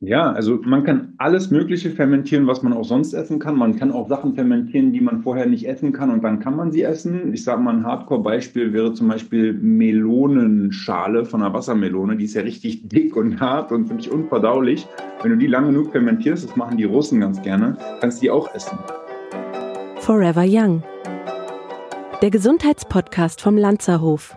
Ja, also man kann alles Mögliche fermentieren, was man auch sonst essen kann. Man kann auch Sachen fermentieren, die man vorher nicht essen kann und dann kann man sie essen. Ich sage mal, ein Hardcore-Beispiel wäre zum Beispiel Melonenschale von einer Wassermelone. Die ist ja richtig dick und hart und ziemlich unverdaulich. Wenn du die lange genug fermentierst, das machen die Russen ganz gerne, kannst du die auch essen. Forever Young. Der Gesundheitspodcast vom Lanzerhof.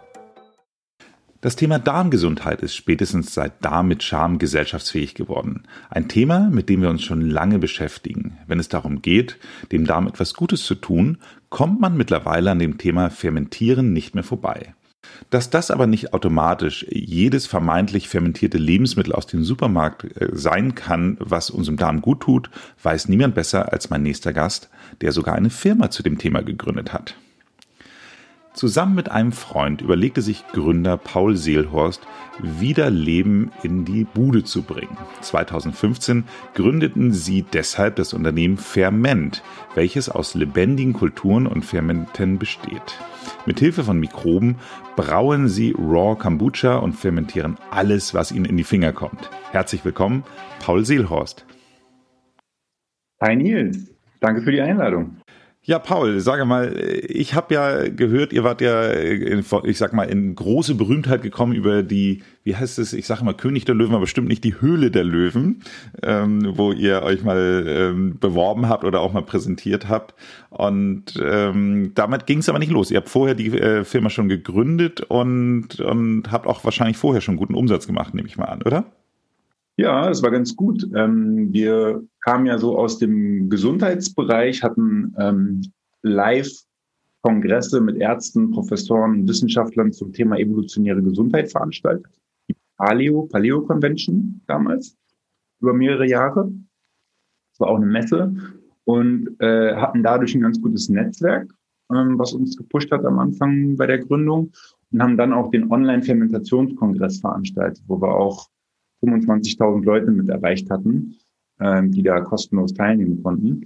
Das Thema Darmgesundheit ist spätestens seit Darm mit Charme gesellschaftsfähig geworden. Ein Thema, mit dem wir uns schon lange beschäftigen. Wenn es darum geht, dem Darm etwas Gutes zu tun, kommt man mittlerweile an dem Thema Fermentieren nicht mehr vorbei. Dass das aber nicht automatisch jedes vermeintlich fermentierte Lebensmittel aus dem Supermarkt äh, sein kann, was unserem Darm gut tut, weiß niemand besser als mein nächster Gast, der sogar eine Firma zu dem Thema gegründet hat. Zusammen mit einem Freund überlegte sich Gründer Paul Seelhorst, wieder Leben in die Bude zu bringen. 2015 gründeten sie deshalb das Unternehmen Ferment, welches aus lebendigen Kulturen und Fermenten besteht. Mit Hilfe von Mikroben brauen sie Raw Kombucha und fermentieren alles, was ihnen in die Finger kommt. Herzlich willkommen, Paul Seelhorst. Hi Nils, danke für die Einladung. Ja, Paul, sage mal, ich habe ja gehört, ihr wart ja, in, ich sag mal, in große Berühmtheit gekommen über die, wie heißt es, ich sage mal König der Löwen, aber bestimmt nicht die Höhle der Löwen, ähm, wo ihr euch mal ähm, beworben habt oder auch mal präsentiert habt. Und ähm, damit ging es aber nicht los. Ihr habt vorher die äh, Firma schon gegründet und, und habt auch wahrscheinlich vorher schon guten Umsatz gemacht, nehme ich mal an, oder? Ja, das war ganz gut. Ähm, wir kamen ja so aus dem Gesundheitsbereich, hatten ähm, Live-Kongresse mit Ärzten, Professoren, Wissenschaftlern zum Thema evolutionäre Gesundheit veranstaltet. Die Paleo, Paleo Convention damals, über mehrere Jahre. Das war auch eine Messe und äh, hatten dadurch ein ganz gutes Netzwerk, ähm, was uns gepusht hat am Anfang bei der Gründung und haben dann auch den Online-Fermentationskongress veranstaltet, wo wir auch 25.000 Leute mit erreicht hatten, ähm, die da kostenlos teilnehmen konnten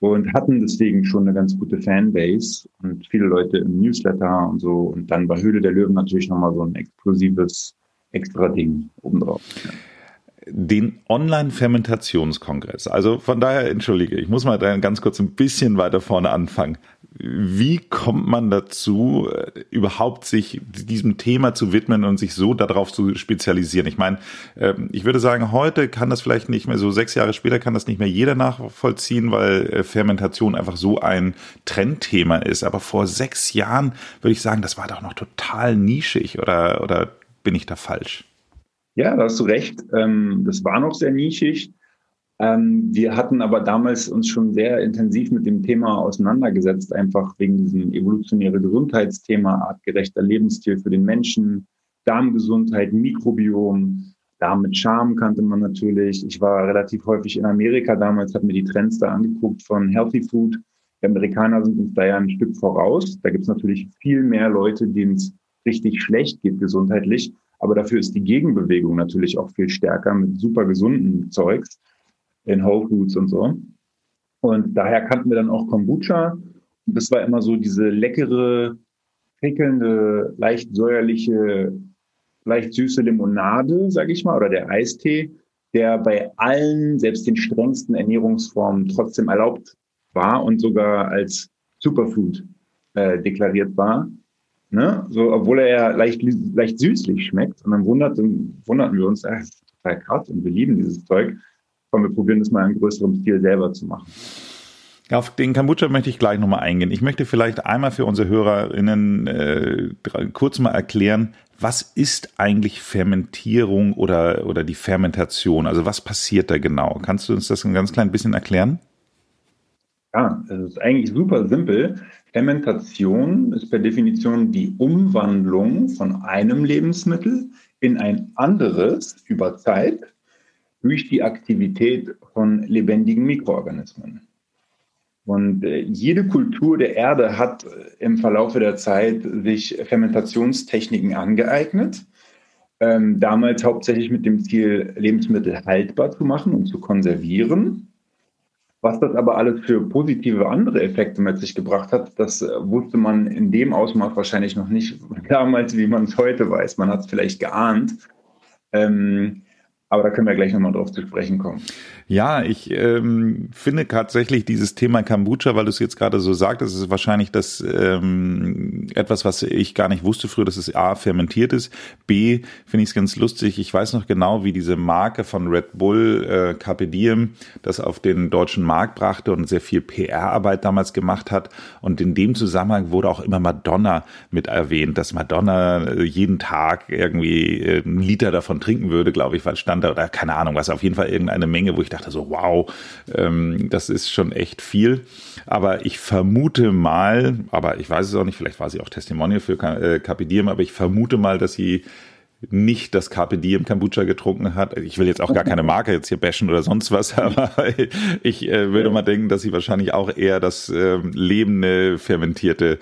und hatten deswegen schon eine ganz gute Fanbase und viele Leute im Newsletter und so. Und dann bei Höhle der Löwen natürlich nochmal so ein exklusives extra Ding obendrauf. Ja den Online-Fermentationskongress. Also von daher, entschuldige, ich muss mal ganz kurz ein bisschen weiter vorne anfangen wie kommt man dazu, äh, überhaupt sich diesem Thema zu widmen und sich so darauf zu spezialisieren? Ich meine, ähm, ich würde sagen, heute kann das vielleicht nicht mehr, so sechs Jahre später kann das nicht mehr jeder nachvollziehen, weil äh, Fermentation einfach so ein Trendthema ist. Aber vor sechs Jahren würde ich sagen, das war doch noch total nischig oder, oder bin ich da falsch? Ja, da hast du recht. Ähm, das war noch sehr nischig. Ähm, wir hatten aber damals uns schon sehr intensiv mit dem Thema auseinandergesetzt, einfach wegen diesem evolutionäre Gesundheitsthema, artgerechter Lebensstil für den Menschen, Darmgesundheit, Mikrobiom, Darm mit Charme kannte man natürlich. Ich war relativ häufig in Amerika damals, habe mir die Trends da angeguckt von Healthy Food. Die Amerikaner sind uns da ja ein Stück voraus. Da gibt es natürlich viel mehr Leute, denen es richtig schlecht geht gesundheitlich. Aber dafür ist die Gegenbewegung natürlich auch viel stärker mit super gesunden Zeugs in Whole Foods und so. Und daher kannten wir dann auch Kombucha. Und das war immer so diese leckere, prickelnde, leicht säuerliche, leicht süße Limonade, sag ich mal, oder der Eistee, der bei allen, selbst den strengsten Ernährungsformen trotzdem erlaubt war und sogar als Superfood äh, deklariert war. Ne? So, obwohl er ja leicht, leicht süßlich schmeckt. Und dann wunderten, wunderten wir uns, das ist total krass und wir lieben dieses Zeug komm, wir probieren das mal in größerem Stil selber zu machen. Auf den Kombucha möchte ich gleich nochmal eingehen. Ich möchte vielleicht einmal für unsere HörerInnen äh, kurz mal erklären, was ist eigentlich Fermentierung oder, oder die Fermentation? Also was passiert da genau? Kannst du uns das ein ganz klein bisschen erklären? Ja, es ist eigentlich super simpel. Fermentation ist per Definition die Umwandlung von einem Lebensmittel in ein anderes über Zeit durch die Aktivität von lebendigen Mikroorganismen. Und äh, jede Kultur der Erde hat äh, im Verlaufe der Zeit sich Fermentationstechniken angeeignet. Ähm, damals hauptsächlich mit dem Ziel, Lebensmittel haltbar zu machen und zu konservieren. Was das aber alles für positive andere Effekte mit sich gebracht hat, das äh, wusste man in dem Ausmaß wahrscheinlich noch nicht damals, wie man es heute weiß. Man hat es vielleicht geahnt. Ähm, Aber da können wir gleich nochmal drauf zu sprechen kommen. Ja, ich ähm, finde tatsächlich dieses Thema Kombucha, weil du es jetzt gerade so sagtest, ist wahrscheinlich das ähm, etwas, was ich gar nicht wusste früher, dass es A fermentiert ist. B finde ich es ganz lustig. Ich weiß noch genau, wie diese Marke von Red Bull äh, Carpe Diem das auf den deutschen Markt brachte und sehr viel PR-Arbeit damals gemacht hat. Und in dem Zusammenhang wurde auch immer Madonna mit erwähnt, dass Madonna äh, jeden Tag irgendwie äh, einen Liter davon trinken würde, glaube ich, weil stand da, oder keine Ahnung was, auf jeden Fall irgendeine Menge, wo ich dachte so, wow, ähm, das ist schon echt viel. Aber ich vermute mal, aber ich weiß es auch nicht, vielleicht war sie auch Testimonial für äh, Carpe Diem, aber ich vermute mal, dass sie nicht das Carpe Diem Kombucha getrunken hat. Ich will jetzt auch gar keine Marke jetzt hier bashen oder sonst was, aber ich äh, würde mal denken, dass sie wahrscheinlich auch eher das äh, lebende, fermentierte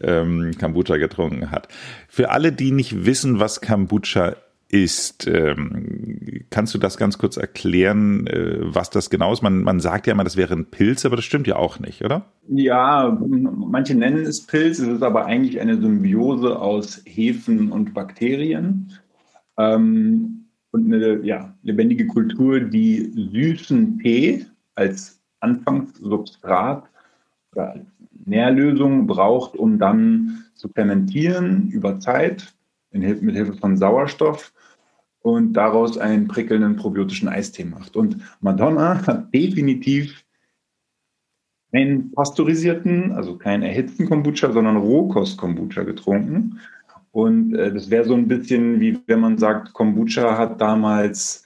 ähm, Kombucha getrunken hat. Für alle, die nicht wissen, was Kombucha ist. Ähm, kannst du das ganz kurz erklären, äh, was das genau ist? Man, man sagt ja immer, das wäre ein Pilz, aber das stimmt ja auch nicht, oder? Ja, manche nennen es Pilz, es ist aber eigentlich eine Symbiose aus Hefen und Bakterien. Ähm, und eine ja, lebendige Kultur, die süßen Tee als Anfangssubstrat oder als Nährlösung braucht, um dann zu fermentieren über Zeit mit Hilfe von Sauerstoff und daraus einen prickelnden probiotischen Eistee macht. Und Madonna hat definitiv keinen pasteurisierten, also keinen erhitzten Kombucha, sondern Rohkost-Kombucha getrunken. Und äh, das wäre so ein bisschen wie wenn man sagt, Kombucha hat damals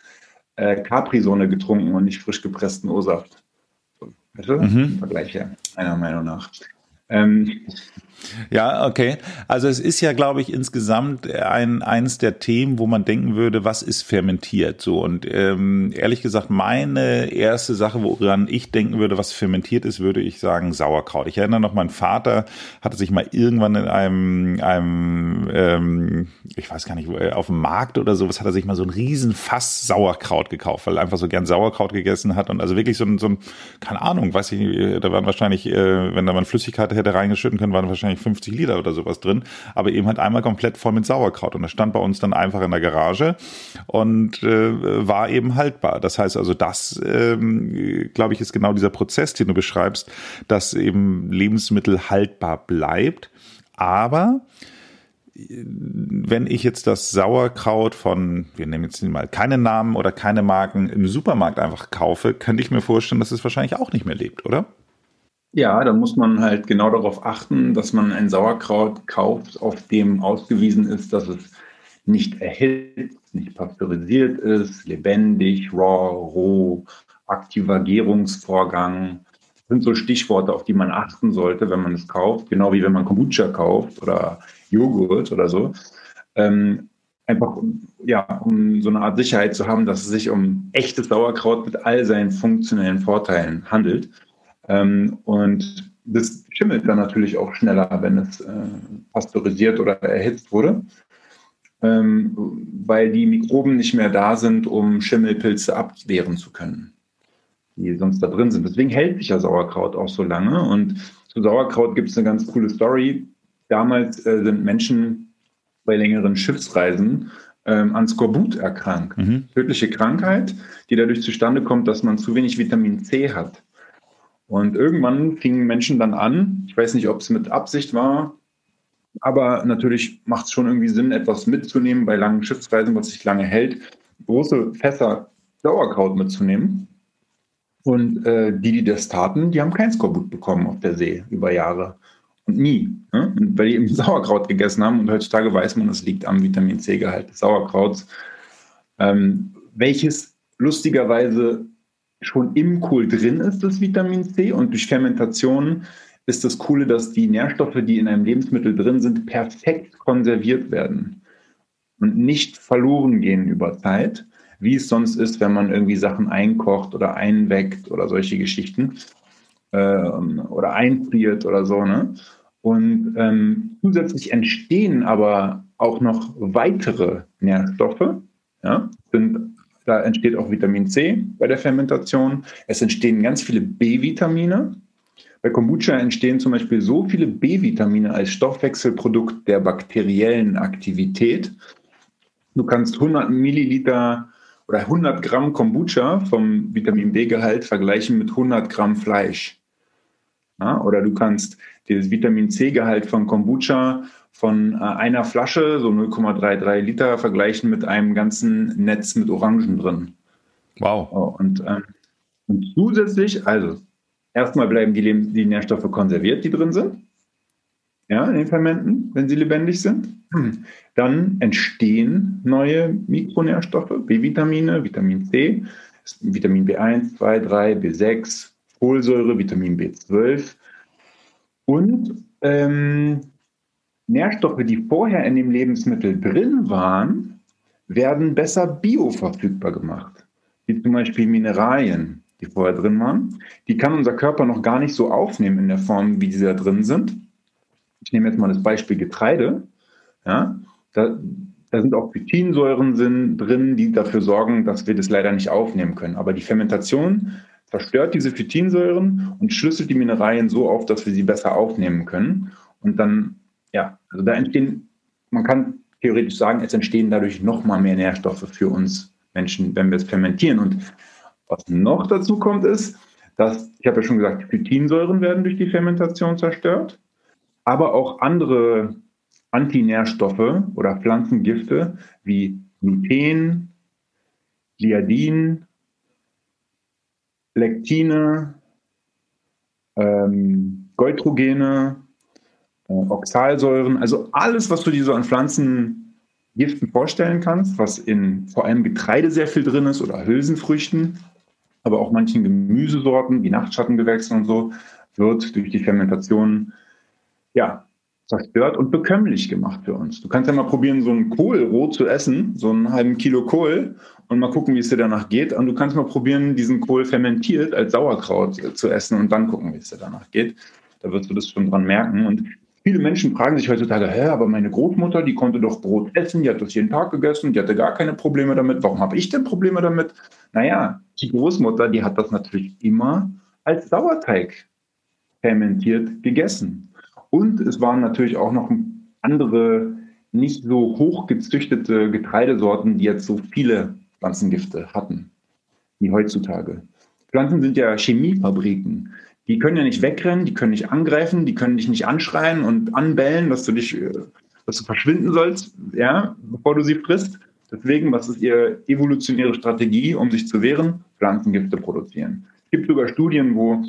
äh, Capri-Sonne getrunken und nicht frisch gepressten O-Saft. Weißt du? Mhm. Vergleich ja, meiner Meinung nach. Ähm, ja, okay. Also es ist ja, glaube ich, insgesamt ein eines der Themen, wo man denken würde, was ist fermentiert? So und ähm, ehrlich gesagt, meine erste Sache, woran ich denken würde, was fermentiert ist, würde ich sagen Sauerkraut. Ich erinnere noch, mein Vater hatte sich mal irgendwann in einem, einem ähm, ich weiß gar nicht, äh, auf dem Markt oder sowas, hat er sich mal so ein riesen Fass Sauerkraut gekauft, weil er einfach so gern Sauerkraut gegessen hat und also wirklich so ein, so ein keine Ahnung, weiß ich nicht, da waren wahrscheinlich, äh, wenn da mal Flüssigkeit hätte reingeschütten können, waren wahrscheinlich wahrscheinlich 50 Liter oder sowas drin, aber eben halt einmal komplett voll mit Sauerkraut. Und das stand bei uns dann einfach in der Garage und äh, war eben haltbar. Das heißt also, das, ähm, glaube ich, ist genau dieser Prozess, den du beschreibst, dass eben Lebensmittel haltbar bleibt. Aber wenn ich jetzt das Sauerkraut von, wir nehmen jetzt mal keine Namen oder keine Marken im Supermarkt einfach kaufe, könnte ich mir vorstellen, dass es wahrscheinlich auch nicht mehr lebt, oder? Ja, da muss man halt genau darauf achten, dass man ein Sauerkraut kauft, auf dem ausgewiesen ist, dass es nicht erhitzt, nicht pasteurisiert ist, lebendig, raw, roh, aktiver Gärungsvorgang. Das sind so Stichworte, auf die man achten sollte, wenn man es kauft, genau wie wenn man Kombucha kauft oder Joghurt oder so. Ähm, einfach ja, um so eine Art Sicherheit zu haben, dass es sich um echtes Sauerkraut mit all seinen funktionellen Vorteilen handelt. Ähm, und das schimmelt dann natürlich auch schneller, wenn es äh, pasteurisiert oder erhitzt wurde, ähm, weil die Mikroben nicht mehr da sind, um Schimmelpilze abwehren zu können, die sonst da drin sind. Deswegen hält sich ja Sauerkraut auch so lange. Und zu Sauerkraut gibt es eine ganz coole Story. Damals äh, sind Menschen bei längeren Schiffsreisen ähm, an Skorbut erkrankt. Mhm. Tödliche Krankheit, die dadurch zustande kommt, dass man zu wenig Vitamin C hat. Und irgendwann fingen Menschen dann an, ich weiß nicht, ob es mit Absicht war, aber natürlich macht es schon irgendwie Sinn, etwas mitzunehmen bei langen Schiffsreisen, was sich lange hält, große Fässer Sauerkraut mitzunehmen. Und äh, die, die das taten, die haben kein Skorbut bekommen auf der See über Jahre. Und nie. Ne? Und weil die eben Sauerkraut gegessen haben. Und heutzutage weiß man, es liegt am Vitamin C-Gehalt des Sauerkrauts. Ähm, welches lustigerweise schon im Kohl drin ist, das Vitamin C. Und durch Fermentation ist das Coole, dass die Nährstoffe, die in einem Lebensmittel drin sind, perfekt konserviert werden und nicht verloren gehen über Zeit, wie es sonst ist, wenn man irgendwie Sachen einkocht oder einweckt oder solche Geschichten ähm, oder einfriert oder so. Ne? Und ähm, zusätzlich entstehen aber auch noch weitere Nährstoffe, ja, sind da entsteht auch Vitamin C bei der Fermentation. Es entstehen ganz viele B-Vitamine. Bei Kombucha entstehen zum Beispiel so viele B-Vitamine als Stoffwechselprodukt der bakteriellen Aktivität. Du kannst 100 Milliliter oder 100 Gramm Kombucha vom Vitamin B-Gehalt vergleichen mit 100 Gramm Fleisch. Ja, oder du kannst dieses Vitamin C-Gehalt von Kombucha von äh, einer Flasche, so 0,33 Liter, vergleichen mit einem ganzen Netz mit Orangen drin. Wow. Oh, und, ähm, und zusätzlich, also erstmal bleiben die, die Nährstoffe konserviert, die drin sind ja, in den Fermenten, wenn sie lebendig sind. Dann entstehen neue Mikronährstoffe, B-Vitamine, Vitamin C, Vitamin B1, 2, 3, B6, Folsäure, Vitamin B12 und ähm, Nährstoffe, die vorher in dem Lebensmittel drin waren, werden besser bioverfügbar gemacht, wie zum Beispiel Mineralien, die vorher drin waren. Die kann unser Körper noch gar nicht so aufnehmen in der Form, wie sie da drin sind ich nehme jetzt mal das Beispiel Getreide, ja, da, da sind auch Phytinsäuren drin, die dafür sorgen, dass wir das leider nicht aufnehmen können. Aber die Fermentation zerstört diese Phytinsäuren und schlüsselt die Mineralien so auf, dass wir sie besser aufnehmen können. Und dann, ja, also da entstehen, man kann theoretisch sagen, es entstehen dadurch nochmal mehr Nährstoffe für uns Menschen, wenn wir es fermentieren. Und was noch dazu kommt, ist, dass, ich habe ja schon gesagt, Phytinsäuren werden durch die Fermentation zerstört aber auch andere Antinährstoffe oder Pflanzengifte wie Gluten, Gliadin, Lektine, ähm, Goitrogene, Oxalsäuren, also alles, was du dir so an Pflanzengiften vorstellen kannst, was in vor allem Getreide sehr viel drin ist oder Hülsenfrüchten, aber auch manchen Gemüsesorten wie Nachtschattengewächsen und so, wird durch die Fermentation ja, zerstört und bekömmlich gemacht für uns. Du kannst ja mal probieren, so einen Kohl roh zu essen, so einen halben Kilo Kohl und mal gucken, wie es dir danach geht. Und du kannst mal probieren, diesen Kohl fermentiert als Sauerkraut zu essen und dann gucken, wie es dir danach geht. Da wirst du das schon dran merken. Und viele Menschen fragen sich heutzutage, hä, aber meine Großmutter, die konnte doch Brot essen, die hat das jeden Tag gegessen, die hatte gar keine Probleme damit. Warum habe ich denn Probleme damit? Naja, die Großmutter, die hat das natürlich immer als Sauerteig fermentiert gegessen. Und es waren natürlich auch noch andere, nicht so hoch gezüchtete Getreidesorten, die jetzt so viele Pflanzengifte hatten, wie heutzutage. Pflanzen sind ja Chemiefabriken. Die können ja nicht wegrennen, die können nicht angreifen, die können dich nicht anschreien und anbellen, dass du dich, äh, dass du verschwinden sollst, ja, bevor du sie frisst. Deswegen, was ist ihre evolutionäre Strategie, um sich zu wehren? Pflanzengifte produzieren. Es gibt sogar Studien, wo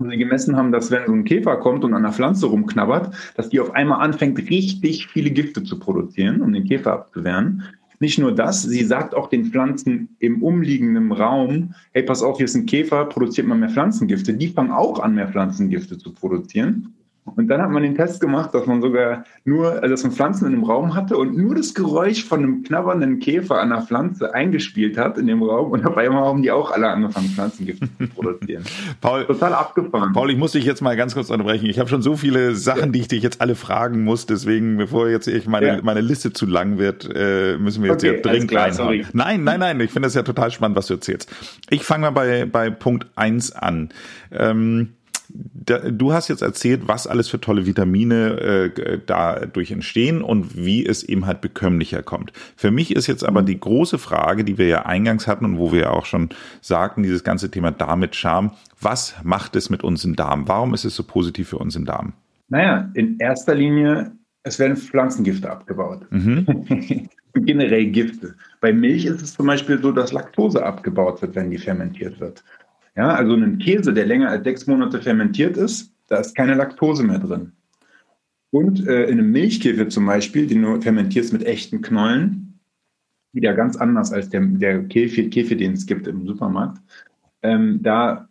wo sie gemessen haben, dass wenn so ein Käfer kommt und an der Pflanze rumknabbert, dass die auf einmal anfängt, richtig viele Gifte zu produzieren, um den Käfer abzuwehren. Nicht nur das, sie sagt auch den Pflanzen im umliegenden Raum, hey, pass auf, hier ist ein Käfer, produziert mal mehr Pflanzengifte. Die fangen auch an, mehr Pflanzengifte zu produzieren. Und dann hat man den Test gemacht, dass man sogar nur, also dass man Pflanzen in einem Raum hatte und nur das Geräusch von einem knabbernden Käfer an der Pflanze eingespielt hat in dem Raum und dabei haben die auch alle angefangen, Pflanzengifte zu produzieren. Paul, Total abgefahren. Paul, ich muss dich jetzt mal ganz kurz unterbrechen. Ich habe schon so viele Sachen, ja. die ich dich jetzt alle fragen muss, deswegen, bevor jetzt ich meine, ja. meine Liste zu lang wird, äh, müssen wir jetzt okay, ja dringend reinhauen. Nein, nein, nein, ich finde das ja total spannend, was du erzählst. Ich fange mal bei, bei Punkt eins an. Ähm, du hast jetzt erzählt, was alles für tolle Vitamine äh, dadurch entstehen und wie es eben halt bekömmlicher kommt. Für mich ist jetzt aber die große Frage, die wir ja eingangs hatten und wo wir ja auch schon sagten, dieses ganze Thema Darm mit Charme, was macht es mit uns im Darm? Warum ist es so positiv für uns im Darm? Naja, in erster Linie, es werden Pflanzengifte abgebaut. Mhm. Generell Gifte. Bei Milch ist es zum Beispiel so, dass Laktose abgebaut wird, wenn die fermentiert wird. Ja, also ein Käse, der länger als sechs Monate fermentiert ist, da ist keine Laktose mehr drin. Und äh, in einem Milchkäfer zum Beispiel, den du fermentierst mit echten Knollen, wieder ganz anders als der, der Käfer, Käfer, den es gibt im Supermarkt. Ähm, da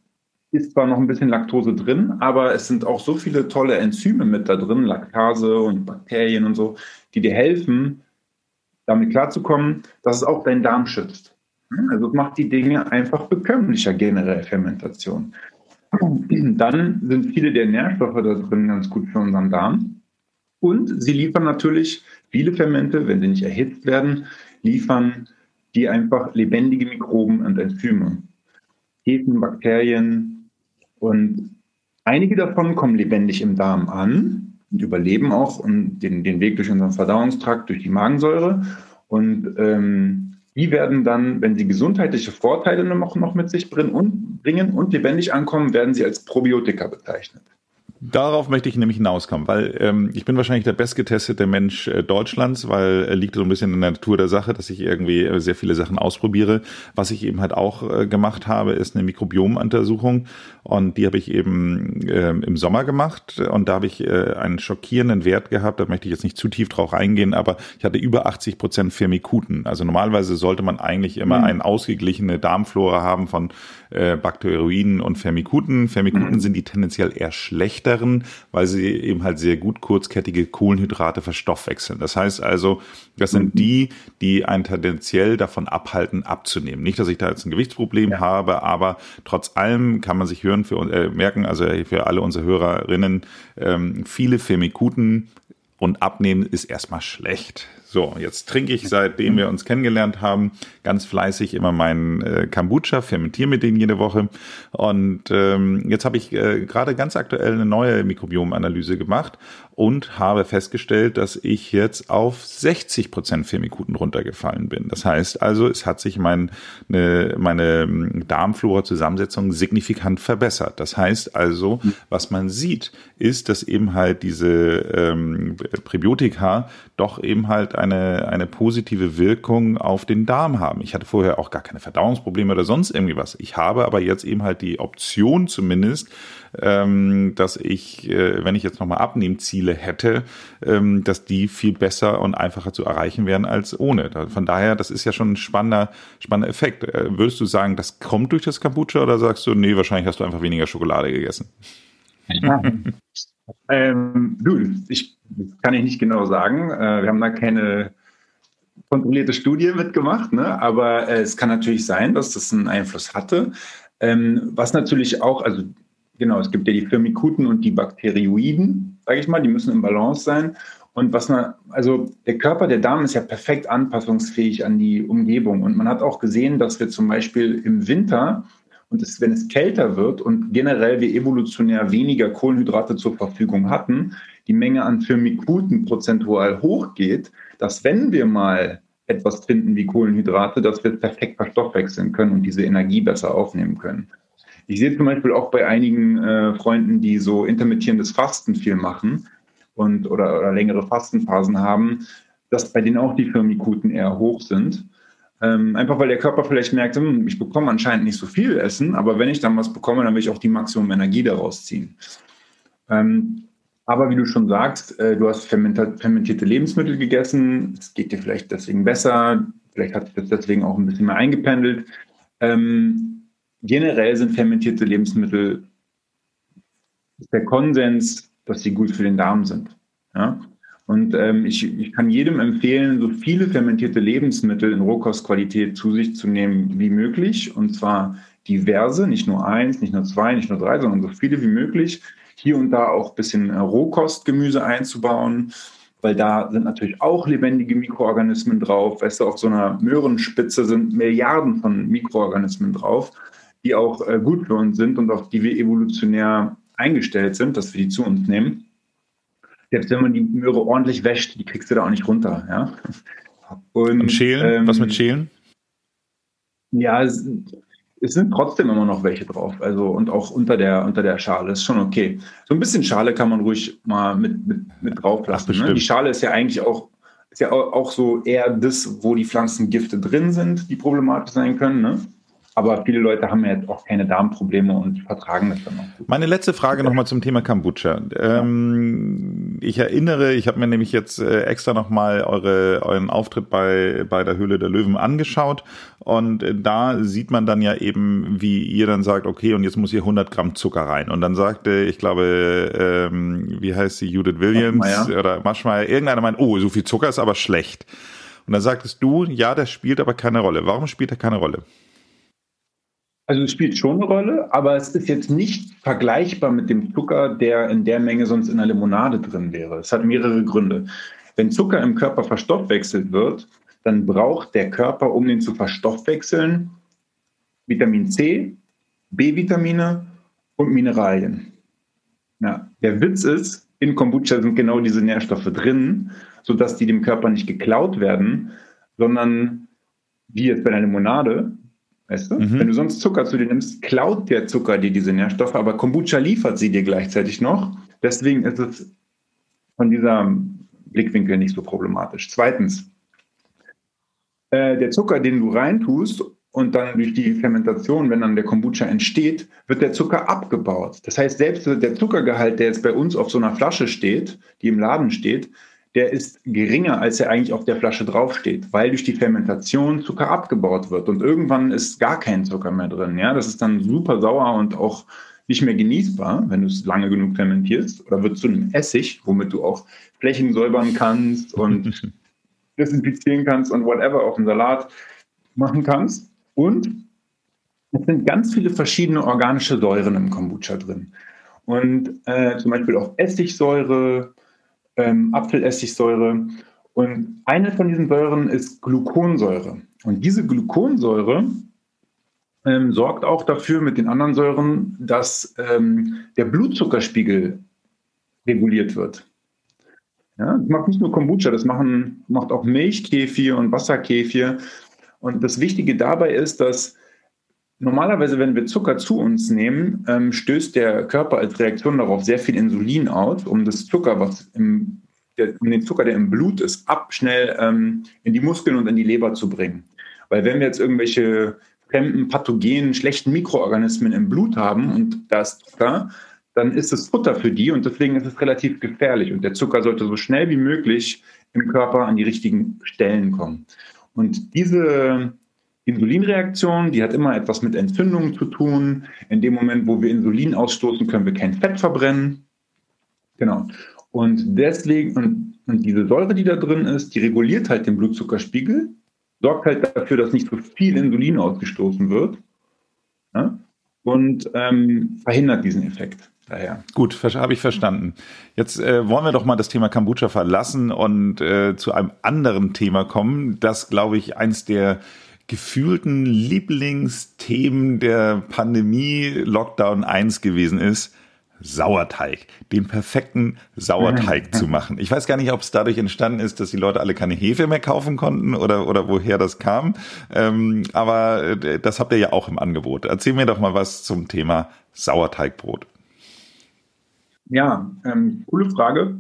ist zwar noch ein bisschen Laktose drin, aber es sind auch so viele tolle Enzyme mit da drin, Laktase und Bakterien und so, die dir helfen, damit klarzukommen, dass es auch deinen Darm schützt. Also macht die Dinge einfach bekömmlicher, generell Fermentation. Dann sind viele der Nährstoffe da drin ganz gut für unseren Darm. Und sie liefern natürlich viele Fermente, wenn sie nicht erhitzt werden, liefern die einfach lebendige Mikroben und Enzyme. Hefen, Bakterien und einige davon kommen lebendig im Darm an und überleben auch den, den Weg durch unseren Verdauungstrakt, durch die Magensäure. Und ähm, die werden dann, wenn sie gesundheitliche Vorteile noch, noch mit sich bringen und, bringen und lebendig ankommen, werden sie als Probiotika bezeichnet. Darauf möchte ich nämlich hinauskommen, weil ähm, ich bin wahrscheinlich der bestgetestete Mensch äh, Deutschlands, weil äh, liegt so ein bisschen in der Natur der Sache, dass ich irgendwie äh, sehr viele Sachen ausprobiere. Was ich eben halt auch äh, gemacht habe, ist eine Mikrobiomuntersuchung und die habe ich eben äh, im Sommer gemacht und da habe ich äh, einen schockierenden Wert gehabt. Da möchte ich jetzt nicht zu tief drauf eingehen, aber ich hatte über 80 Prozent Firmikuten. Also normalerweise sollte man eigentlich immer mhm. eine ausgeglichene Darmflora haben von äh, Bakterioiden und Firmikuten. Firmikuten mhm. sind die tendenziell eher schlechteren, weil sie eben halt sehr gut kurzkettige Kohlenhydrate verstoffwechseln. Das heißt also, das sind mhm. die, die einen tendenziell davon abhalten, abzunehmen. Nicht, dass ich da jetzt ein Gewichtsproblem ja. habe, aber trotz allem kann man sich hören für, äh, merken, also für alle unsere Hörerinnen, ähm, viele Firmikuten und abnehmen ist erstmal schlecht. So, jetzt trinke ich, seitdem wir uns kennengelernt haben, ganz fleißig immer meinen äh, Kombucha, fermentiere mit denen jede Woche. Und ähm, jetzt habe ich äh, gerade ganz aktuell eine neue Mikrobiomanalyse gemacht und habe festgestellt, dass ich jetzt auf 60 Prozent Firmikuten runtergefallen bin. Das heißt also, es hat sich mein, ne, meine ähm, Darmflora-Zusammensetzung signifikant verbessert. Das heißt also, was man sieht, ist, dass eben halt diese ähm, Präbiotika doch eben halt eine, eine positive Wirkung auf den Darm haben. Ich hatte vorher auch gar keine Verdauungsprobleme oder sonst irgendwie was. Ich habe aber jetzt eben halt die Option zumindest, ähm, dass ich, äh, wenn ich jetzt nochmal Abnehmziele hätte, ähm, dass die viel besser und einfacher zu erreichen wären als ohne. Von daher, das ist ja schon ein spannender, spannender Effekt. Äh, würdest du sagen, das kommt durch das Kombucha oder sagst du, nee, wahrscheinlich hast du einfach weniger Schokolade gegessen? Ja. ähm, du, ich kann ich nicht genau sagen. Äh, wir haben da keine kontrollierte Studie mitgemacht, ne? aber äh, es kann natürlich sein, dass das einen Einfluss hatte. Ähm, was natürlich auch, also Genau, es gibt ja die Firmikuten und die Bakterioiden, sage ich mal, die müssen im Balance sein. Und was man, also der Körper, der Darm ist ja perfekt anpassungsfähig an die Umgebung. Und man hat auch gesehen, dass wir zum Beispiel im Winter und es, wenn es kälter wird und generell wir evolutionär weniger Kohlenhydrate zur Verfügung hatten, die Menge an Firmikuten prozentual hochgeht, dass wenn wir mal etwas finden wie Kohlenhydrate, dass wir perfekt verstoffwechseln können und diese Energie besser aufnehmen können. Ich sehe zum Beispiel auch bei einigen äh, Freunden, die so intermittierendes Fasten viel machen und oder, oder längere Fastenphasen haben, dass bei denen auch die Firmikuten eher hoch sind. Ähm, einfach weil der Körper vielleicht merkt, hm, ich bekomme anscheinend nicht so viel Essen, aber wenn ich dann was bekomme, dann will ich auch die Maximum Energie daraus ziehen. Ähm, aber wie du schon sagst, äh, du hast fermentierte Lebensmittel gegessen, es geht dir vielleicht deswegen besser, vielleicht hat sich das deswegen auch ein bisschen mehr eingependelt. Ähm, generell sind fermentierte Lebensmittel der Konsens, dass sie gut für den Darm sind. Ja? Und ähm, ich, ich kann jedem empfehlen, so viele fermentierte Lebensmittel in Rohkostqualität zu sich zu nehmen wie möglich. Und zwar diverse, nicht nur eins, nicht nur zwei, nicht nur drei, sondern so viele wie möglich. Hier und da auch ein bisschen Rohkostgemüse einzubauen, weil da sind natürlich auch lebendige Mikroorganismen drauf. Weißt du, auf so einer Möhrenspitze sind Milliarden von Mikroorganismen drauf die auch äh, gut für uns sind und auf die wir evolutionär eingestellt sind, dass wir die zu uns nehmen. Selbst wenn man die Möhre ordentlich wäscht, die kriegst du da auch nicht runter. Ja? Und, und schälen? Ähm, Was mit schälen? Ja, es, es, sind trotzdem immer noch welche drauf. Also und auch unter der, unter der Schale. Ist schon okay. So ein bisschen Schale kann man ruhig mal mit, mit, mit drauf lassen. Ne? Die Schale ist ja eigentlich auch, ist ja auch so eher das, wo die Pflanzengifte drin sind, die problematisch sein können. Ne? Aber viele Leute haben ja jetzt auch keine Darmprobleme und vertragen das dann auch. Meine letzte Frage nochmal zum Thema Kombucha. Ähm, ich erinnere, ich habe mir nämlich jetzt äh, extra nochmal eure, euren Auftritt bei, bei der Höhle der Löwen angeschaut. Und äh, da sieht man dann ja eben, wie ihr dann sagt, okay, und jetzt muss hier 100 Gramm Zucker rein. Und dann sagte, ich glaube, ähm, wie heißt sie, Judith Williams Maschmeyer. oder Maschmeyer, irgendeiner meint, oh, so viel Zucker ist aber schlecht. Und dann sagtest du, ja, das spielt aber keine Rolle. Warum spielt er keine Rolle? Also es spielt schon eine Rolle, aber es ist jetzt nicht vergleichbar mit dem Zucker, der in der Menge sonst in der Limonade drin wäre. Es hat mehrere Gründe. Wenn Zucker im Körper verstoffwechselt wird, dann braucht der Körper, um den zu verstoffwechseln, Vitamin C, B-Vitamine und Mineralien. Ja, der Witz ist, in Kombucha sind genau diese Nährstoffe drin, sodass die dem Körper nicht geklaut werden, sondern wie jetzt bei einer Limonade, weißt du? Mhm. Wenn du sonst Zucker zu dir nimmst, klaut der Zucker dir diese Nährstoffe, aber Kombucha liefert sie dir gleichzeitig noch. Deswegen ist es von dieser Blickwinkel nicht so problematisch. Zweitens, äh, der Zucker, den du reintust und dann durch die Fermentation, wenn dann der Kombucha entsteht, wird der Zucker abgebaut. Das heißt, selbst der Zuckergehalt, der jetzt bei uns auf so einer Flasche steht, die im Laden steht, der ist geringer, als er eigentlich auf der Flasche draufsteht, weil durch die Fermentation Zucker abgebaut wird. Und irgendwann ist gar kein Zucker mehr drin. Ja, das ist dann super sauer und auch nicht mehr genießbar, wenn du es lange genug fermentierst. Oder wird zu einem Essig, womit du auch Flächen säubern kannst und desinfizieren kannst und whatever auf dem Salat machen kannst. Und es sind ganz viele verschiedene organische Säuren im Kombucha drin. Und äh, zum Beispiel auch Essigsäure, ähm, Apfelessigsäure. Und eine von diesen Säuren ist Gluconsäure. Und diese Gluconsäure ähm, sorgt auch dafür mit den anderen Säuren, dass ähm, der Blutzuckerspiegel reguliert wird. Ja, das macht nicht nur Kombucha, das machen, macht auch Milchkefir und Wasserkefir. Und das Wichtige dabei ist, dass normalerweise, wenn wir Zucker zu uns nehmen, ähm, stößt der Körper als Reaktion darauf sehr viel Insulin aus, um das Zucker, was im, der, um den Zucker, der im Blut ist, ab schnell ähm, in die Muskeln und in die Leber zu bringen. Weil wenn wir jetzt irgendwelche fremden, pathogenen, schlechten Mikroorganismen im Blut haben und da ist Zucker, dann ist es Futter für die und deswegen ist es relativ gefährlich. Und der Zucker sollte so schnell wie möglich im Körper an die richtigen Stellen kommen. Und diese Insulinreaktion, die hat immer etwas mit Entzündungen zu tun. In dem Moment, wo wir Insulin ausstoßen, können wir kein Fett verbrennen. Genau. Und deswegen, und, und diese Säure, die da drin ist, die reguliert halt den Blutzuckerspiegel, sorgt halt dafür, dass nicht so viel Insulin ausgestoßen wird ja, und ähm, verhindert diesen Effekt daher. Gut, habe ich verstanden. Jetzt äh, wollen wir doch mal das Thema Kombucha verlassen und äh, zu einem anderen Thema kommen, das, glaube ich, eins der gefühlten Lieblingsthemen der Pandemie Lockdown 1 gewesen ist. Sauerteig, den perfekten Sauerteig zu machen. Ich weiß gar nicht, ob es dadurch entstanden ist, dass die Leute alle keine Hefe mehr kaufen konnten oder, oder woher das kam. Ähm, aber äh, das habt ihr ja auch im Angebot. Erzähl mir doch mal was zum Thema Sauerteigbrot. Ja, ähm, coole Frage.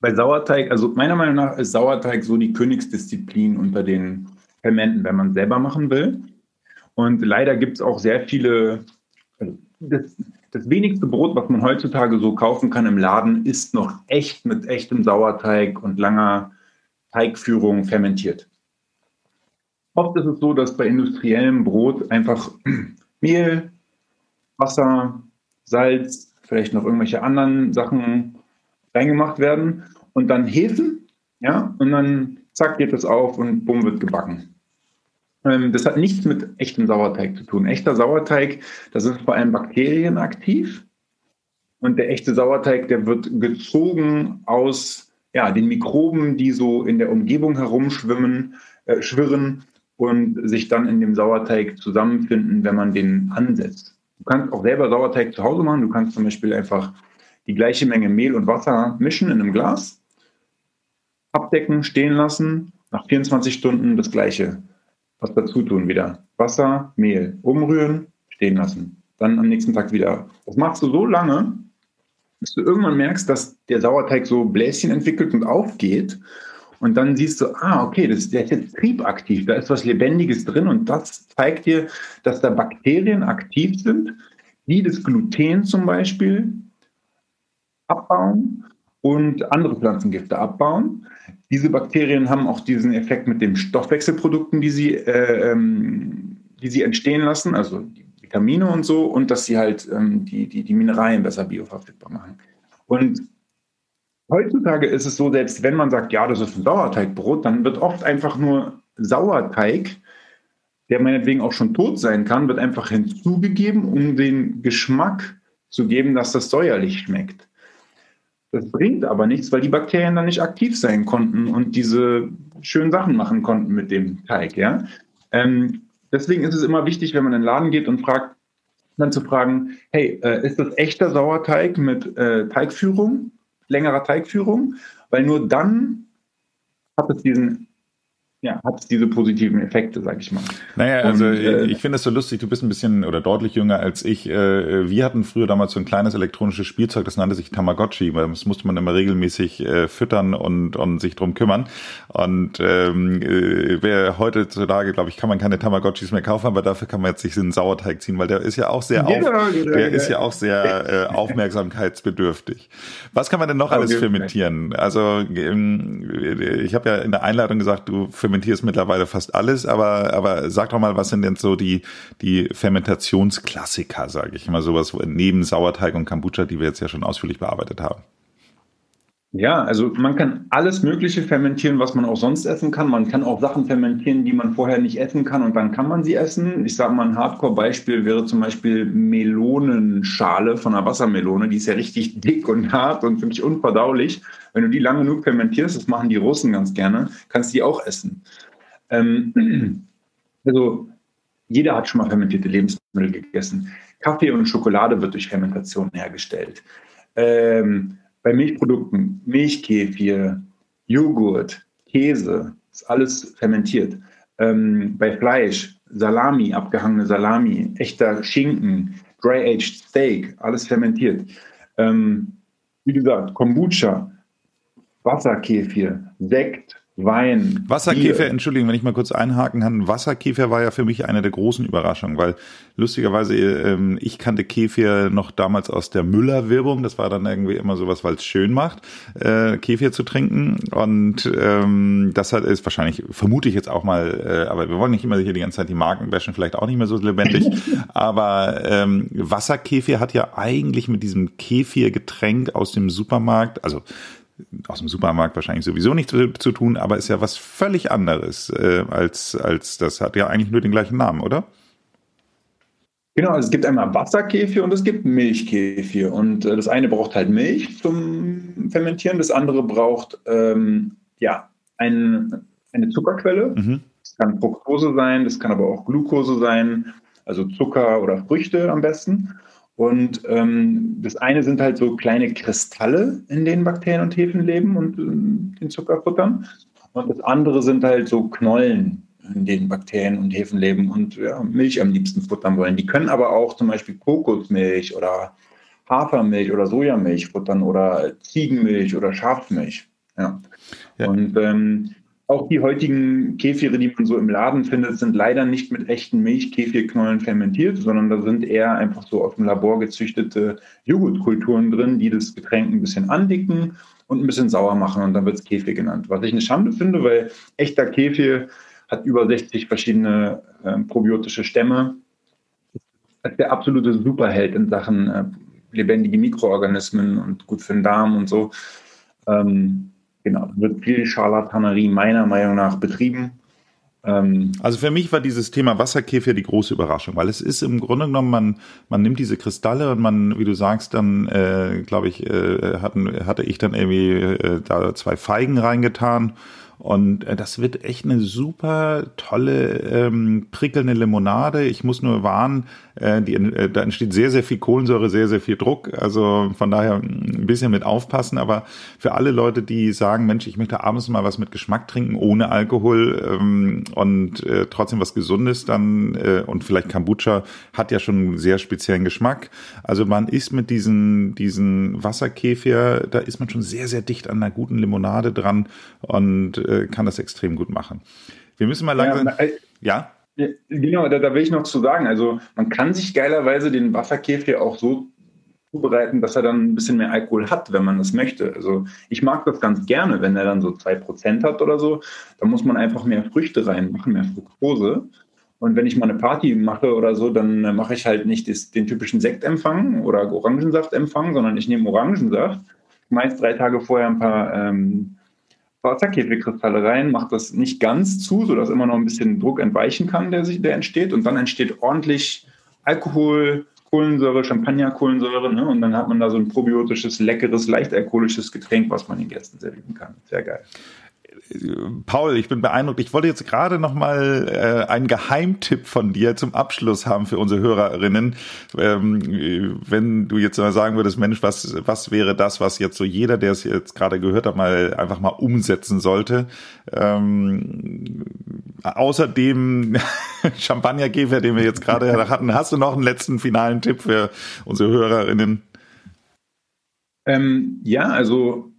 Bei Sauerteig, also meiner Meinung nach ist Sauerteig so die Königsdisziplin unter den Fermenten, wenn man selber machen will. Und leider gibt es auch sehr viele, also das, das wenigste Brot, was man heutzutage so kaufen kann im Laden, ist noch echt mit echtem Sauerteig und langer Teigführung fermentiert. Oft ist es so, dass bei industriellem Brot einfach Mehl, Wasser, Salz, vielleicht noch irgendwelche anderen Sachen reingemacht werden und dann Hefen, ja, und dann zack, geht es auf und bumm, wird gebacken. Ähm, das hat nichts mit echtem Sauerteig zu tun. Echter Sauerteig, da sind vor allem Bakterien aktiv. Und der echte Sauerteig, der wird gezogen aus ja, den Mikroben, die so in der Umgebung herumschwimmen, äh, schwirren und sich dann in dem Sauerteig zusammenfinden, wenn man den ansetzt. Du kannst auch selber Sauerteig zu Hause machen. Du kannst zum Beispiel einfach die gleiche Menge Mehl und Wasser mischen in einem Glas, abdecken, stehen lassen, nach 24 Stunden das gleiche. Was dazu tun wieder. Wasser, Mehl, umrühren, stehen lassen. Dann am nächsten Tag wieder. Das machst du so lange, bis du irgendwann merkst, dass der Sauerteig so Bläschen entwickelt und aufgeht. Und dann siehst du, ah, okay, das, der ist jetzt triebaktiv, da ist was Lebendiges drin und das zeigt dir, dass da Bakterien aktiv sind, die das Gluten zum Beispiel abbauen und andere Pflanzengifte abbauen. Diese Bakterien haben auch diesen Effekt mit den Stoffwechselprodukten, die sie, äh, ähm, die sie entstehen lassen, also die Vitamine und so, und dass sie halt ähm, die, die, die Mineralien besser bioverfügbar machen. Und heutzutage ist es so, selbst wenn man sagt, ja, das ist ein Sauerteigbrot, dann wird oft einfach nur Sauerteig, der meinetwegen auch schon tot sein kann, wird einfach hinzugegeben, um den Geschmack zu geben, dass das säuerlich schmeckt. Das bringt aber nichts, weil die Bakterien dann nicht aktiv sein konnten und diese schönen Sachen machen konnten mit dem Teig. Ja? Ähm, deswegen ist es immer wichtig, wenn man in den Laden geht und fragt, dann zu fragen, hey, äh, ist das echter Sauerteig mit äh, Teigführung, längerer Teigführung? Weil nur dann hat es diesen ja, hat diese positiven Effekte, sag ich mal. Naja, also und, äh, ich finde es so lustig, du bist ein bisschen oder deutlich jünger als ich. Äh, wir hatten früher damals so ein kleines elektronisches Spielzeug, das nannte sich Tamagotchi, weil das musste man immer regelmäßig äh, füttern und, und sich drum kümmern. Und ähm, äh, wer heutzutage, glaube ich, kann man keine Tamagotchis mehr kaufen, aber dafür kann man jetzt sich einen Sauerteig ziehen, weil der ist ja auch sehr auf, der ist ja auch sehr äh, aufmerksamkeitsbedürftig. Was kann man denn noch alles fermentieren? Also ähm, ich habe ja in der Einladung gesagt, du fermentierst mittlerweile fast alles, aber, aber sag doch mal, was sind denn so die, die Fermentationsklassiker, sage ich mal, sowas neben Sauerteig und Kombucha, die wir jetzt ja schon ausführlich bearbeitet haben? Ja, also man kann alles Mögliche fermentieren, was man auch sonst essen kann. Man kann auch Sachen fermentieren, die man vorher nicht essen kann und dann kann man sie essen. Ich sage mal, ein Hardcore-Beispiel wäre zum Beispiel Melonenschale von einer Wassermelone. Die ist ja richtig dick und hart und wirklich unverdaulich. Wenn du die lange genug fermentierst, das machen die Russen ganz gerne, kannst du die auch essen. Ähm, also jeder hat schon mal fermentierte Lebensmittel gegessen. Kaffee und Schokolade wird durch Fermentation hergestellt. Ähm, bei Milchprodukten, Milchkefir, Joghurt, Käse, ist alles fermentiert. Ähm, bei Fleisch, Salami, abgehangene Salami, echter Schinken, Dry-Aged Steak, alles fermentiert. Ähm, wie gesagt, Kombucha, Wasserkefir, Sekt, Wein. Wasserkäfer, Bier. Entschuldigung, wenn ich mal kurz einhaken kann. Wasserkäfer war ja für mich eine der großen Überraschungen, weil lustigerweise, ähm, ich kannte Käfer noch damals aus der Müller-Werbung. Das war dann irgendwie immer sowas, weil es schön macht, äh, Käfer zu trinken. Und ähm, das hat, ist wahrscheinlich, vermute ich jetzt auch mal, äh, aber wir wollen nicht immer hier die ganze Zeit die Marken bashen, vielleicht auch nicht mehr so lebendig. aber ähm, Wasserkäfer hat ja eigentlich mit diesem Käfirgetränk aus dem Supermarkt, also aus dem Supermarkt wahrscheinlich sowieso nichts zu, zu tun, aber ist ja was völlig anderes äh, als, als das hat ja eigentlich nur den gleichen Namen, oder? Genau, also es gibt einmal Wasserkäfir und es gibt Milchkäfir. Und äh, das eine braucht halt Milch zum Fermentieren, das andere braucht ähm, ja ein, eine Zuckerquelle. Mhm. Das kann Fructose sein, das kann aber auch Glucose sein, also Zucker oder Früchte am besten. Und ähm, das eine sind halt so kleine Kristalle, in denen Bakterien und Hefen leben und äh, den Zucker futtern. Und das andere sind halt so Knollen, in denen Bakterien und Hefen leben und ja, Milch am liebsten futtern wollen. Die können aber auch zum Beispiel Kokosmilch oder Hafermilch oder Sojamilch futtern oder Ziegenmilch oder Schafmilch. Ja. ja. Und ähm, auch die heutigen Käfire, die man so im Laden findet, sind leider nicht mit echten Milchkäfirknollen fermentiert, sondern da sind eher einfach so aus dem Labor gezüchtete Joghurtkulturen drin, die das Getränk ein bisschen andicken und ein bisschen sauer machen und dann wird es Käfir genannt. Was ich eine Schande finde, weil echter Käfir hat über 60 verschiedene äh, probiotische Stämme. Das ist der absolute Superheld in Sachen äh, lebendige Mikroorganismen und gut für den Darm und so. Ähm, Genau, wird viel Scharlatanerie meiner Meinung nach betrieben. Ähm, also für mich war dieses Thema Wasserkäfer die große Überraschung, weil es ist im Grunde genommen, man, man nimmt diese Kristalle und man, wie du sagst, dann, äh, glaube ich, äh, hatten, hatte ich dann irgendwie äh, da zwei Feigen reingetan und äh, das wird echt eine super tolle, ähm, prickelnde Limonade. Ich muss nur warnen, die, äh, da entsteht sehr, sehr viel Kohlensäure, sehr, sehr viel Druck. Also von daher ein bisschen mit aufpassen. Aber für alle Leute, die sagen, Mensch, ich möchte abends mal was mit Geschmack trinken, ohne Alkohol ähm, und äh, trotzdem was Gesundes, dann äh, und vielleicht Kombucha hat ja schon einen sehr speziellen Geschmack. Also man ist mit diesen, diesen Wasserkäfer, da ist man schon sehr, sehr dicht an einer guten Limonade dran und äh, kann das extrem gut machen. Wir müssen mal langsam. Ja, ja? Genau, da, da, will ich noch zu sagen. Also man kann sich geilerweise den Wasserkäfer auch so zubereiten, dass er dann ein bisschen mehr Alkohol hat, wenn man das möchte. Also ich mag das ganz gerne, wenn er dann so 2% hat oder so. Da muss man einfach mehr Früchte reinmachen, mehr Fructose. Und wenn ich mal eine Party mache oder so, dann mache ich halt nicht das, den typischen Sektempfang oder Orangensaftempfang, sondern ich nehme Orangensaft, meist drei Tage vorher ein paar ähm, Wasserkäferkristalle rein, macht das nicht ganz zu, sodass immer noch ein bisschen Druck entweichen kann, der, sich, der entsteht. Und dann entsteht ordentlich Alkohol, Kohlensäure, Champagnerkohlensäure. Ne? Und dann hat man da so ein probiotisches, leckeres, leicht alkoholisches Getränk, was man den Gästen servieren kann. Sehr geil. Paul, ich bin beeindruckt. Ich wollte jetzt gerade noch mal äh, einen Geheimtipp von dir zum Abschluss haben für unsere Hörerinnen. Ähm, wenn du jetzt mal sagen würdest, Mensch, was was wäre das, was jetzt so jeder, der es jetzt gerade gehört hat, mal einfach mal umsetzen sollte? Ähm, außerdem Champagnergefer, den wir jetzt gerade hatten, hast du noch einen letzten finalen Tipp für unsere Hörerinnen? Ähm, ja, also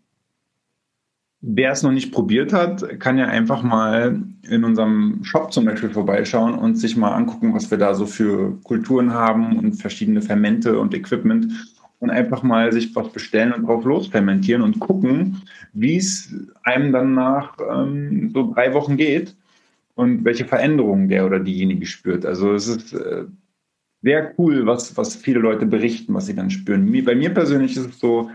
Wer es noch nicht probiert hat, kann ja einfach mal in unserem Shop zum Beispiel vorbeischauen und sich mal angucken, was wir da so für Kulturen haben und verschiedene Fermente und Equipment und einfach mal sich was bestellen und drauf losfermentieren und gucken, wie es einem dann nach ähm, so drei Wochen geht und welche Veränderungen der oder diejenige spürt. Also es ist äh, sehr cool, was, was viele Leute berichten, was sie dann spüren. Bei mir persönlich ist es so,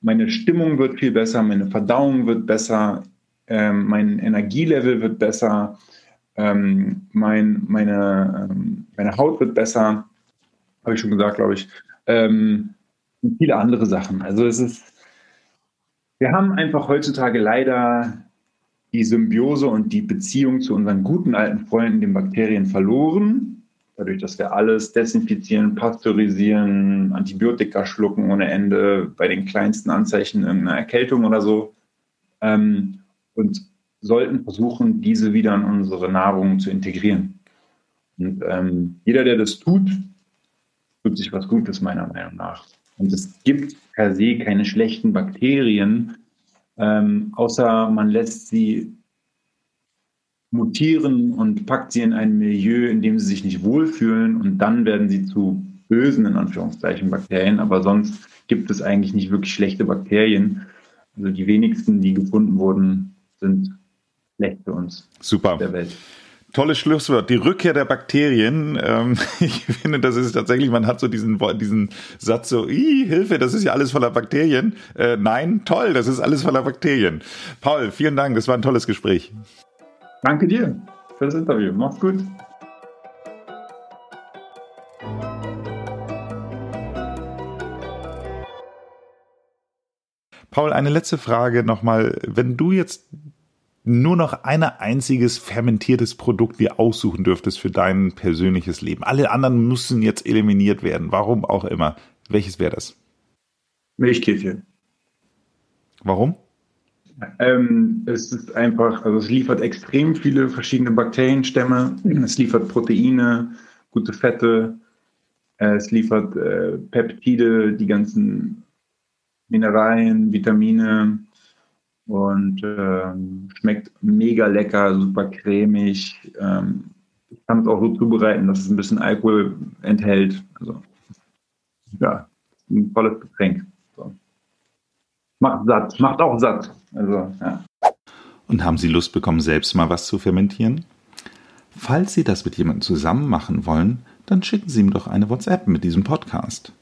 meine Stimmung wird viel besser, meine Verdauung wird besser, ähm, mein Energielevel wird besser, ähm, mein, meine, ähm, meine Haut wird besser, habe ich schon gesagt, glaube ich. Ähm, und viele andere Sachen. Also es ist, wir haben einfach heutzutage leider die Symbiose und die Beziehung zu unseren guten alten Freunden, den Bakterien, verloren dadurch, dass wir alles desinfizieren, pasteurisieren, Antibiotika schlucken ohne Ende, bei den kleinsten Anzeichen irgendeiner Erkältung oder so. Ähm, und sollten versuchen, diese wieder in unsere Nahrung zu integrieren. Und ähm, jeder, der das tut, tut sich was Gutes, meiner Meinung nach. Und es gibt per se keine schlechten Bakterien, ähm, außer man lässt sie mutieren und packt sie in ein Milieu, in dem sie sich nicht wohlfühlen und dann werden sie zu bösen, in Anführungszeichen, Bakterien. Aber sonst gibt es eigentlich nicht wirklich schlechte Bakterien. Also die wenigsten, die gefunden wurden, sind schlecht für uns. Super. Der Welt. Tolles Schlusswort. Die Rückkehr der Bakterien. Ähm, ich finde, das ist tatsächlich, man hat so diesen, diesen Satz so, Hilfe, das ist ja alles voller Bakterien. Äh, nein, toll, das ist alles voller Bakterien. Paul, vielen Dank, das war ein tolles Gespräch. Danke dir für das Interview. Mach's gut. Paul, eine letzte Frage nochmal. Wenn du jetzt nur noch ein einziges fermentiertes Produkt dir aussuchen dürftest für dein persönliches Leben, alle anderen müssen jetzt eliminiert werden, warum auch immer, welches wäre das? Milchkäfchen. Warum? Ähm, es ist einfach, also es liefert extrem viele verschiedene Bakterienstämme. Es liefert Proteine, gute Fette. Äh, es liefert äh, Peptide, die ganzen Mineralien, Vitamine und ähm, schmeckt mega lecker, super cremig. Ähm, ich kann es auch so zubereiten, dass es ein bisschen Alkohol enthält. Also ja, ein tolles Getränk. Macht satt, macht auch satt. Also, ja. Und haben Sie Lust bekommen, selbst mal was zu fermentieren? Falls Sie das mit jemandem zusammen machen wollen, dann schicken Sie ihm doch eine WhatsApp mit diesem Podcast.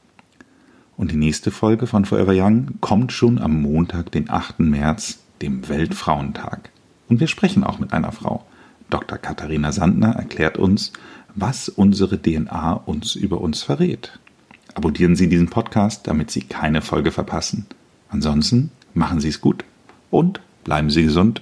Und die nächste Folge von Forever Young kommt schon am Montag, den 8. März, dem Weltfrauentag. Und wir sprechen auch mit einer Frau. Dr. Katharina Sandner erklärt uns, was unsere DNA uns über uns verrät. Abonnieren Sie diesen Podcast, damit Sie keine Folge verpassen. Ansonsten machen Sie es gut und bleiben Sie gesund.